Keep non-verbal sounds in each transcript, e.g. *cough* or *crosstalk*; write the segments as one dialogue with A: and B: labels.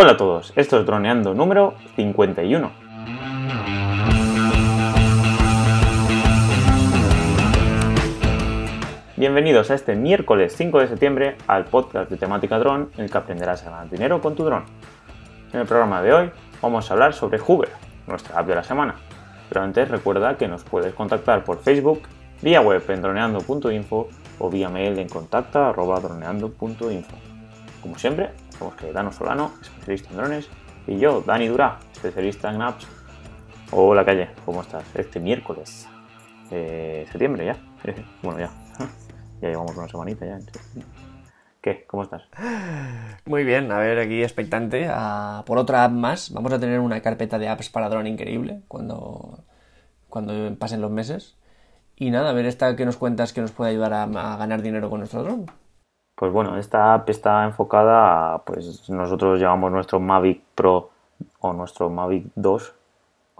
A: Hola a todos, esto es Droneando número 51. Bienvenidos a este miércoles 5 de septiembre al podcast de temática dron en el que aprenderás a ganar dinero con tu dron. En el programa de hoy vamos a hablar sobre Hoover, nuestra app de la semana. Pero antes recuerda que nos puedes contactar por Facebook, vía web en droneando.info o vía mail en contacta.droneando.info. Como siempre, somos Cayetano Solano, especialista en drones, y yo, Dani Durá, especialista en apps. Hola Calle, ¿cómo estás? Este miércoles de septiembre ya. *laughs* bueno, ya. *laughs* Ya llevamos una semanita ya. ¿Qué? ¿Cómo estás?
B: Muy bien, a ver, aquí expectante por otra app más. Vamos a tener una carpeta de apps para drone increíble cuando, cuando pasen los meses. Y nada, a ver esta que nos cuentas que nos puede ayudar a, a ganar dinero con nuestro drone.
A: Pues bueno, esta app está enfocada a, pues nosotros llevamos nuestro Mavic Pro o nuestro Mavic 2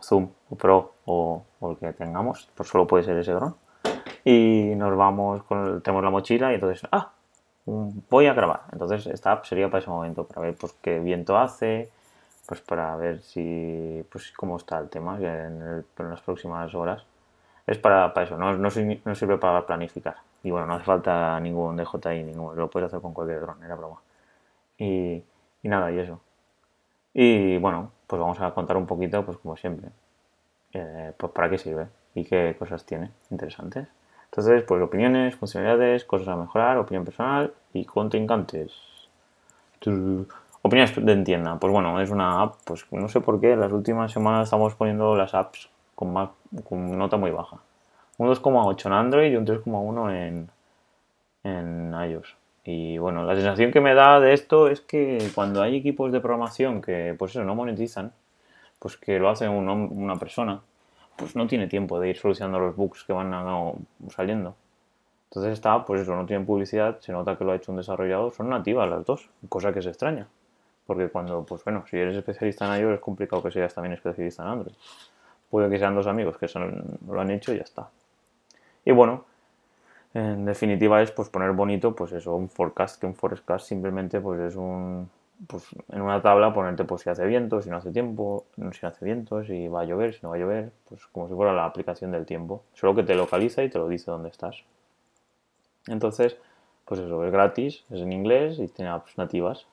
A: Zoom Pro o, o el que tengamos, pues solo puede ser ese dron. Y nos vamos con, tenemos la mochila y entonces, ah, voy a grabar. Entonces esta app sería para ese momento, para ver pues qué viento hace, pues para ver si, pues cómo está el tema en, las próximas horas. Es para, eso, no sirve para planificar. Y bueno, no hace falta ningún DJI, ningún, lo puedes hacer con cualquier dron, era broma. Y, y, nada, y eso. Y bueno, pues vamos a contar un poquito, pues como siempre, eh, pues para qué sirve y qué cosas tiene interesantes. Entonces, pues opiniones, funcionalidades, cosas a mejorar, opinión personal y contrincantes. Opiniones de tienda. Pues bueno, es una app, pues no sé por qué, las últimas semanas estamos poniendo las apps con, más, con nota muy baja. Un 2,8 en Android y un 3,1 en, en iOS. Y bueno, la sensación que me da de esto es que cuando hay equipos de programación que pues eso, no monetizan, pues que lo hace un, una persona, pues no tiene tiempo de ir solucionando los bugs que van saliendo. Entonces está, pues eso, no tiene publicidad, se nota que lo ha hecho un desarrollador, son nativas las dos, cosa que se extraña. Porque cuando, pues bueno, si eres especialista en iOS es complicado que seas también especialista en Android. Puede que sean dos amigos que lo han hecho y ya está. Y bueno, en definitiva es pues poner bonito, pues eso, un forecast, que un forecast simplemente pues es un, pues en una tabla ponerte pues si hace viento, si no hace tiempo, si no hace viento, si va a llover, si no va a llover, pues como si fuera la aplicación del tiempo, solo que te localiza y te lo dice dónde estás. Entonces, pues eso, es gratis, es en inglés y tiene apps nativas,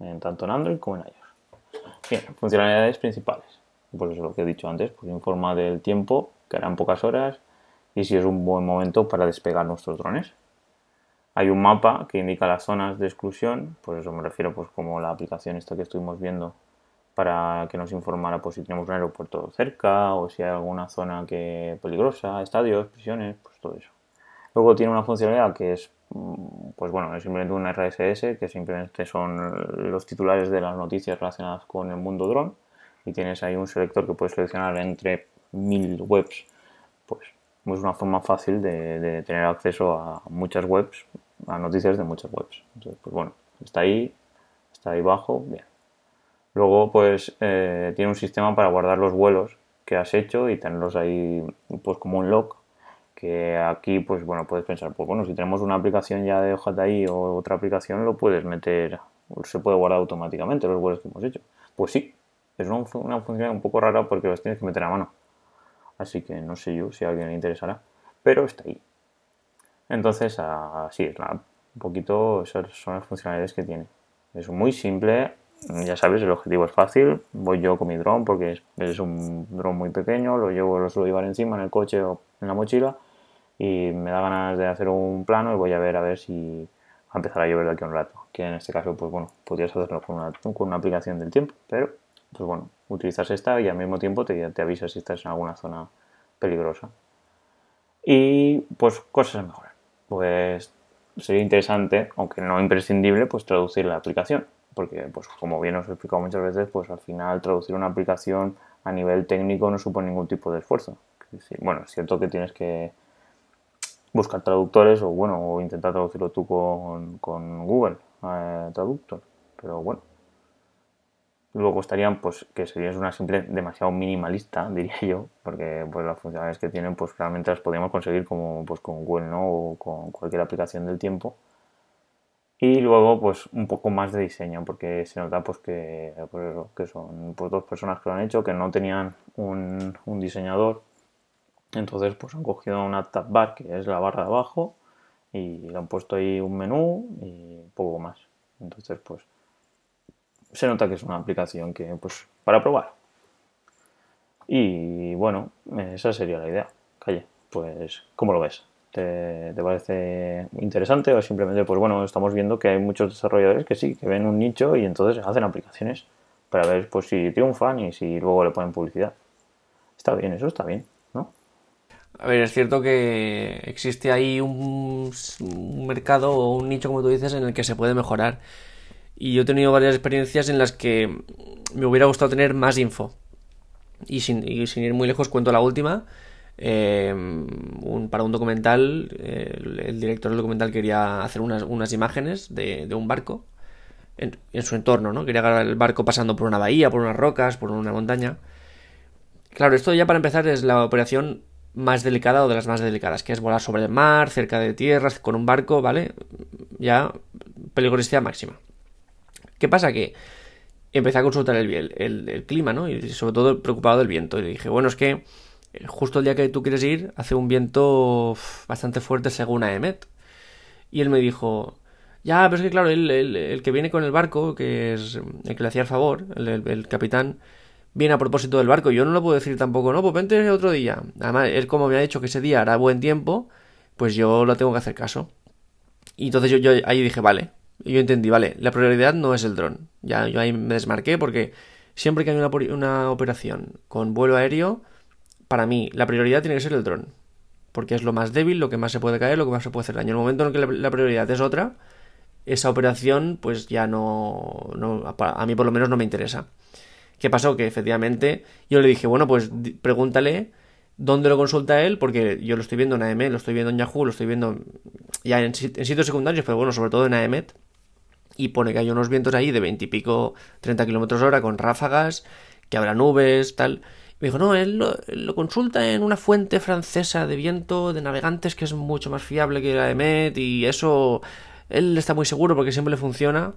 A: en, tanto en Android como en iOS. Bien, funcionalidades principales. Pues eso lo que he dicho antes, pues informa del tiempo, que hará en pocas horas, y si es un buen momento para despegar nuestros drones. Hay un mapa que indica las zonas de exclusión, pues eso me refiero pues como la aplicación esta que estuvimos viendo para que nos informara pues si tenemos un aeropuerto cerca o si hay alguna zona que peligrosa, estadios, prisiones, pues todo eso. Luego tiene una funcionalidad que es mm, pues bueno, simplemente un RSS que simplemente son los titulares de las noticias relacionadas con el mundo dron y tienes ahí un selector que puedes seleccionar entre mil webs es una forma fácil de, tener acceso a muchas webs, a noticias de muchas webs. Entonces, pues bueno, está ahí, está ahí bajo, bien. Luego, pues eh, tiene un sistema para guardar los vuelos que has hecho y tenerlos ahí, pues como un log. Que aquí, pues bueno, puedes pensar, pues bueno, si tenemos una aplicación ya de OJI o otra aplicación, lo puedes meter, se puede guardar automáticamente los vuelos que hemos hecho. Pues sí, es una, una función un poco rara porque los tienes que meter a mano así que no sé yo si a alguien le interesará, pero está ahí. Entonces, así es, un poquito esas son las funcionalidades que tiene. Es muy simple, ya sabes, el objetivo es fácil. Voy yo con mi dron porque es, un dron muy pequeño, lo llevo, lo suelo llevar encima en el coche o en la mochila y me da ganas de hacer un plano y voy a ver a ver si va a empezar a llover de aquí a un rato. Que en este caso, pues bueno, podrías hacerlo con una, con una aplicación del tiempo, pero pues bueno, utilizas esta y al mismo tiempo te, te avisa si estás en alguna zona peligrosa. Y pues cosas a mejorar. Pues sería interesante, aunque no imprescindible, pues traducir la aplicación. Porque, pues como bien os he explicado muchas veces, pues al final traducir una aplicación a nivel técnico no supone ningún tipo de esfuerzo. Bueno, es cierto que tienes que buscar traductores o bueno, o intentar traducirlo tú con, con Google eh, Traductor. Pero bueno, Luego estarían, pues, que sería una simple demasiado minimalista, *laughs* diría yo, porque pues las funcionalidades que tienen, pues realmente las podríamos conseguir como pues con Google. O con cualquier aplicación del tiempo. Y luego, pues, un poco más de diseño, porque se nota pues que, pues, que son pues, dos personas que lo han hecho, que no tenían un, un diseñador. Entonces, pues han cogido una tab bar, que es la barra de abajo, y le han puesto ahí un menú y poco más. Entonces, pues, se nota que es una aplicación que, pues, para probar. Y bueno, esa sería la idea. Calle, pues, ¿cómo lo ves? ¿Te, parece interesante o simplemente, pues bueno, estamos viendo que hay muchos desarrolladores que sí, que ven un nicho y entonces hacen aplicaciones para ver pues si triunfan y si luego le ponen publicidad? Está bien, eso está bien, ¿no?
B: A ver, es cierto que existe ahí un, mercado o un nicho, como tú dices, en el que se puede mejorar. Y yo he tenido varias experiencias en las que me hubiera gustado tener más info. Y sin, y sin ir muy lejos, cuento la última eh, para un documental, el, director del documental quería hacer unas, imágenes de, un barco en, su entorno, ¿no? Quería grabar el barco pasando por una bahía, por unas rocas, por una montaña. Claro, esto ya para empezar es la operación más delicada o de las más delicadas, que es volar sobre el mar, cerca de tierras, con un barco, ¿vale? Ya peligrosidad máxima. ¿Qué pasa? Que empecé a consultar el, el clima, ¿no? Y sobre todo preocupado del viento. Y dije, bueno, es que justo el día que tú quieres ir, hace un viento bastante fuerte según AEMET. Y él me dijo, ya, pero es que claro, el, que viene con el barco, que es el que le hacía el favor, el, capitán, viene a propósito del barco. Yo no lo puedo decir tampoco, no, pues vente otro día. Además, él como me ha dicho que ese día hará buen tiempo, pues yo lo tengo que hacer caso. Y entonces yo ahí dije, vale, yo entendí, vale, la prioridad no es el dron. Ya yo ahí me desmarqué porque siempre que hay una, una operación con vuelo aéreo, para mí la prioridad tiene que ser el dron. Porque es lo más débil, lo que más se puede caer, lo que más se puede hacer daño. En el momento en que la prioridad es otra, esa operación pues ya no, a mí por lo menos no me interesa. ¿Qué pasó? Que efectivamente yo le dije, bueno, pues pregúntale dónde lo consulta él, porque yo lo estoy viendo en AEMET, lo estoy viendo en Yahoo, lo estoy viendo ya en, sitios secundarios, pero bueno, sobre todo en AEMET. Y pone que hay unos vientos ahí de 20 y pico, 30 kilómetros hora con ráfagas, que habrá nubes, tal. Me dijo, no, él lo, consulta en una fuente francesa de viento, de navegantes, que es mucho más fiable que la Met, y eso, él está muy seguro porque siempre le funciona.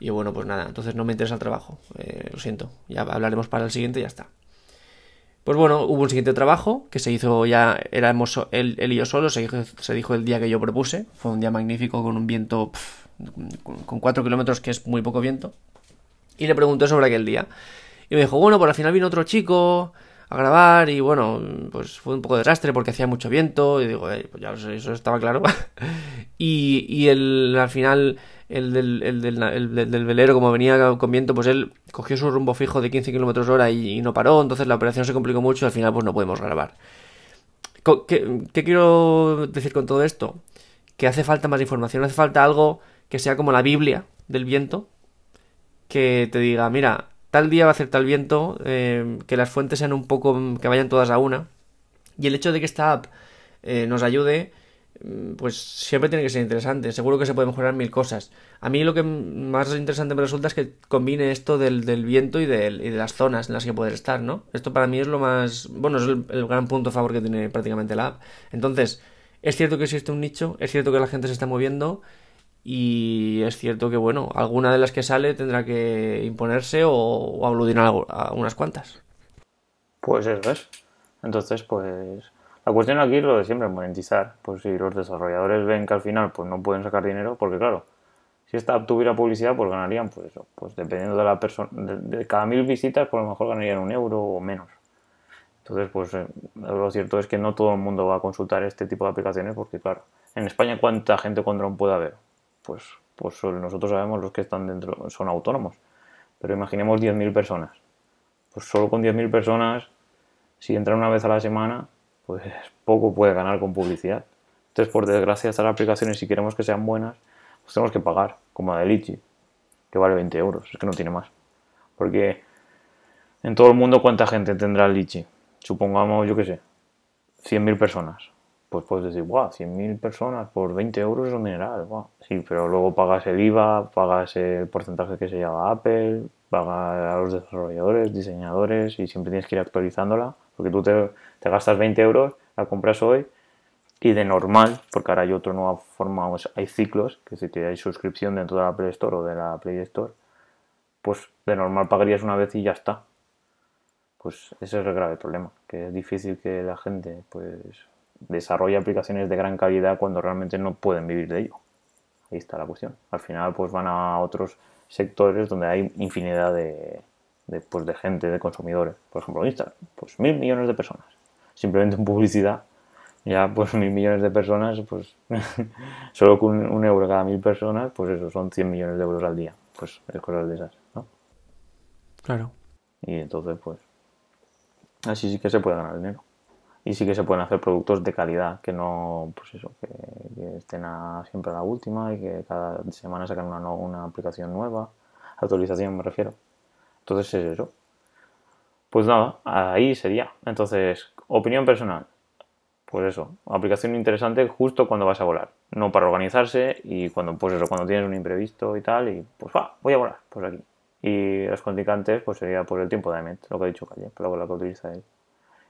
B: Y bueno, pues nada, entonces no me interesa el trabajo, eh, lo siento, ya hablaremos para el siguiente y ya está. Pues bueno, hubo un siguiente trabajo que se hizo ya, éramos él, él y yo solo, se se dijo, el día que yo propuse, fue un día magnífico con un viento con 4 kilómetros, que es muy poco viento, y le pregunté sobre aquel día. Y me dijo, bueno, por al final vino otro chico a grabar y bueno, pues fue un poco de desastre porque hacía mucho viento y digo, pues ya eso estaba claro. *laughs* y, y el, al final el del, el, del, velero, como venía con viento, pues él cogió su rumbo fijo de 15 km hora y, no paró, entonces la operación se complicó mucho y al final pues no podemos grabar. ¿Qué, ¿Qué quiero decir con todo esto? Que hace falta más información, hace falta algo que sea como la Biblia del viento, que te diga, mira, tal día va a hacer tal viento, eh, que las fuentes sean un poco, que vayan todas a una. Y el hecho de que esta app eh, nos ayude, mm, pues siempre tiene que ser interesante. Seguro que se puede mejorar mil cosas. A mí lo que más interesante me resulta es que combine esto del, viento y, de las zonas en las que poder estar, ¿no? Esto para mí es lo más, bueno, es el, el gran punto a favor que tiene prácticamente la app. Entonces, es cierto que existe un nicho, es cierto que la gente se está moviendo y es cierto que, bueno, alguna de las que sale tendrá que imponerse o, o aglutinar a unas cuantas.
A: Pues eso es. Entonces, pues la cuestión aquí es lo de siempre, monetizar. Pues si los desarrolladores ven que al final pues no pueden sacar dinero, porque claro, si esta tuviera publicidad, pues ganarían, pues eso, pues dependiendo de la persona, de, cada mil visitas, pues lo mejor ganarían un euro o menos. Entonces, pues eh, lo cierto es que no todo el mundo va a consultar este tipo de aplicaciones, porque claro, en España, ¿cuánta gente con dron puede haber? Pues, pues nosotros sabemos los que están dentro son autónomos. Pero imaginemos 10.000 personas. Pues solo con 10.000 personas, si entran una vez a la semana, pues *laughs* poco puede ganar con publicidad. Entonces, por desgracia, estas aplicaciones, si queremos que sean buenas, pues tenemos que pagar, como la de Litchi, que vale 20 euros, es que no tiene más. Porque en todo el mundo, ¿cuánta gente tendrá Litchi? Supongamos, yo qué sé, 100.000 personas pues puedes decir, guau, 100.000 personas por 20 euros es un dineral, Sí, pero luego pagas el IVA, pagas el porcentaje que se llama Apple, pagas a los desarrolladores, diseñadores y siempre tienes que ir actualizándola, porque tú te, gastas 20 euros, la compras hoy Y de normal, porque ahora hay otra nueva forma, hay ciclos, que si te hay suscripción dentro de la Play Store o de la Play Store, pues de normal pagarías una vez y ya está. Pues ese es el grave problema, que es difícil que la gente pues desarrolle aplicaciones de gran calidad cuando realmente no pueden vivir de ello. Ahí está la cuestión. Al final pues van a otros sectores donde hay infinidad de, de, pues, de gente, de consumidores. Por ejemplo, Instagram, pues mil millones de personas. Simplemente en publicidad ya pues mil millones de personas, pues *laughs* solo con un, euro cada mil personas, pues eso son 100 millones de euros al día. Pues es cosas de esas, ¿no?
B: Claro.
A: Y entonces, pues, así sí que se puede ganar dinero. Y sí que se pueden hacer productos de calidad, que no, pues eso, que, estén siempre a la última y que cada semana sacan una, una aplicación nueva, actualización me refiero. Entonces es eso. Pues nada, ahí sería. Entonces, opinión personal pues eso, aplicación interesante justo cuando vas a volar, no para organizarse y cuando, pues eso, cuando tienes un imprevisto y tal, y pues va, voy a volar, pues aquí. Y los contincantes, pues sería por el tiempo de Emmet, lo que ha dicho Calle, pero lo que utiliza él.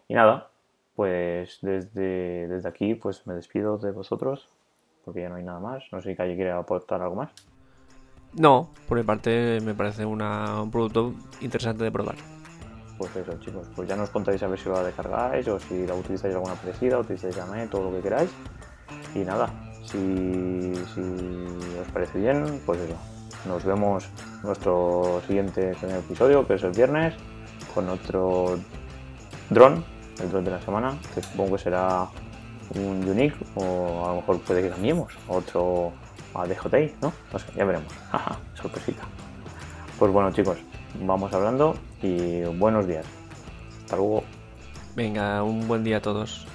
A: Y nada, pues desde, desde aquí, pues me despido de vosotros, porque ya no hay nada más. No sé si Calle quiere aportar algo más.
B: No, por mi parte me parece una, un producto interesante de probar
A: pues eso chicos, pues ya nos contáis a ver si lo descargáis o si la utilizáis alguna parecida, utilizáis Yamet, todo lo que queráis. Y nada, si, os parece bien, pues eso. Nos vemos en nuestro siguiente episodio, que es el viernes, con otro dron, el dron de la semana, que supongo que será un Unique o a lo mejor puede que cambiemos otro a DJI, ¿no? No sé, ya veremos. *laughs* sorpresita. Pues bueno chicos, vamos hablando y buenos días. Hasta luego.
B: Venga, un buen día a todos.